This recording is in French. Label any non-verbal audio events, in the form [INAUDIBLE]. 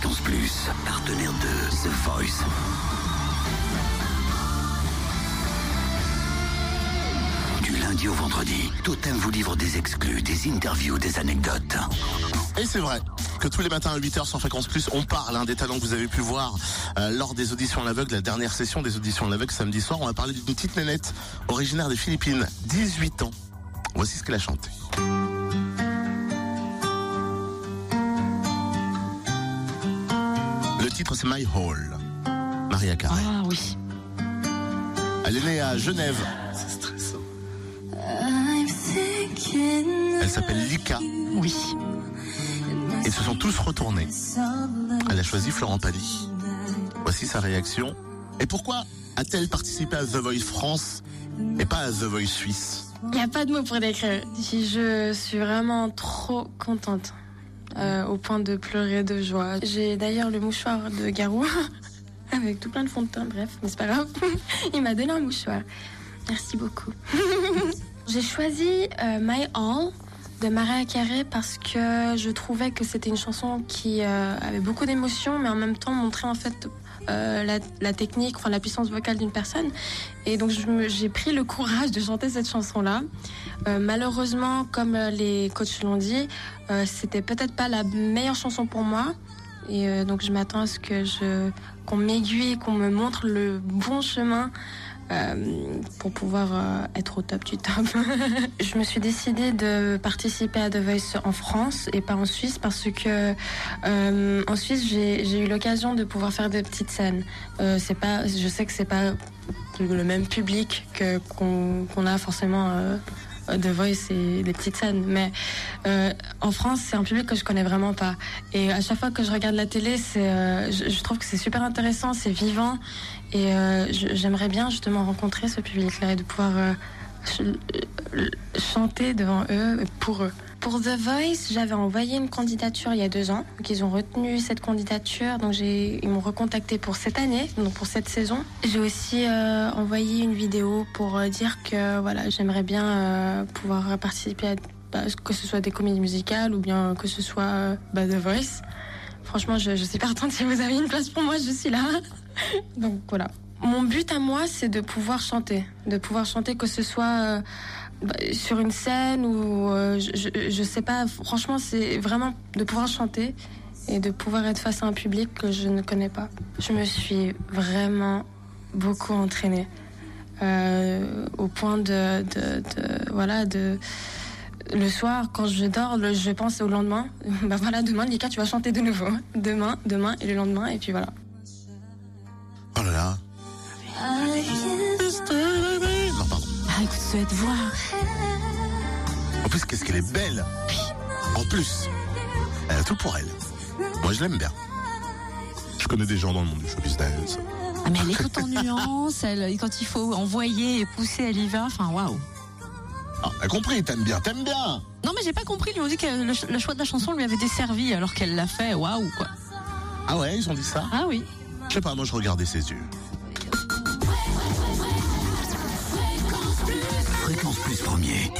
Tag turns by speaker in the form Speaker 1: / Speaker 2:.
Speaker 1: Fréquence Plus, partenaire de The Voice. Du lundi au vendredi, Totem vous livre des exclus, des interviews, des anecdotes.
Speaker 2: Et c'est vrai que tous les matins à 8h sur Fréquence Plus, on parle hein, des talents que vous avez pu voir euh, lors des auditions à l'aveugle, la dernière session des auditions à l'aveugle samedi soir. On va parler d'une petite nénette originaire des Philippines, 18 ans. Voici ce qu'elle a chanté. Titre c'est My Hall. Maria Carré.
Speaker 3: Ah oui.
Speaker 2: Elle est née à Genève. C'est stressant. Elle s'appelle Lika.
Speaker 3: Oui.
Speaker 2: Ils se sont tous retournés. Elle a choisi Florent Pagny. Voici sa réaction. Et pourquoi a-t-elle participé à The Voice France et pas à The Voice Suisse?
Speaker 3: Il n'y a pas de mots pour décrire. Je suis vraiment trop contente. Euh, au point de pleurer de joie. J'ai d'ailleurs le mouchoir de Garou. [LAUGHS] Avec tout plein de fond de teint, bref, mais c'est pas grave. [LAUGHS] Il m'a donné un mouchoir. Merci beaucoup. [LAUGHS] J'ai choisi euh, My All de Mariah Carey parce que je trouvais que c'était une chanson qui euh, avait beaucoup d'émotions, mais en même temps montrait en fait euh, la, la technique, enfin la puissance vocale d'une personne. Et donc j'ai pris le courage de chanter cette chanson-là. Euh, malheureusement, comme euh, les coachs l'ont dit, euh, c'était peut-être pas la meilleure chanson pour moi. Et euh, donc je m'attends à ce que je qu'on m'aiguille, qu'on me montre le bon chemin euh, pour pouvoir euh, être au top du top. [LAUGHS] je me suis décidée de participer à The Voice en France et pas en Suisse parce que euh, en Suisse j'ai eu l'occasion de pouvoir faire des petites scènes. C'est pas, je sais que c'est pas le même public qu'on a forcément. Euh, The Voice et des petites scènes, mais euh, en France, c'est un public que je connais vraiment pas. Et à chaque fois que je regarde la télé, c'est, euh, je, trouve que c'est super intéressant, c'est vivant, et j'aimerais bien justement rencontrer ce public-là et de pouvoir ch- chanter devant eux, pour eux. Pour The Voice, j'avais envoyé une candidature il y a deux ans, donc ils ont retenu cette candidature, donc ils m'ont recontacté pour cette année, donc pour cette saison. J'ai aussi euh, envoyé une vidéo pour euh, dire que voilà, j'aimerais bien euh, pouvoir participer à bah, que ce soit des comédies musicales ou bien que ce soit euh, bah, The Voice. Franchement, je, je suis partante. Si vous avez une place pour moi, je suis là. [LAUGHS] Donc voilà. Mon but à moi, c'est de pouvoir chanter. De pouvoir chanter, que ce soit euh, bah, sur une scène ou euh, je, je, sais pas. Franchement, c'est vraiment de pouvoir chanter et de pouvoir être face à un public que je ne connais pas. Je me suis vraiment beaucoup entraînée. euh, au point de, de, de- voilà de le soir quand je dors je pense au lendemain [LAUGHS] bah voilà demain Lika tu vas chanter de nouveau demain demain et le lendemain et puis voilà cette voix
Speaker 2: En plus, qu'est-ce qu'elle est belle. En plus, elle a tout pour elle. Moi, je l'aime bien. Je connais des gens dans le monde du show business.
Speaker 4: Ah, mais elle est toute en nuances, elle, quand il faut envoyer et pousser, elle y va. Enfin, waouh.
Speaker 2: Ah, t'as compris, t'aimes bien, t'aimes bien.
Speaker 4: Non, mais j'ai pas compris. Ils lui ont dit que le choix de la chanson lui avait desservi alors qu'elle l'a fait. Waouh, quoi.
Speaker 2: Ah ouais, ils ont dit ça?
Speaker 4: Ah oui.
Speaker 2: Je sais pas, moi je regardais ses yeux.
Speaker 1: Fréquence Plus Premier,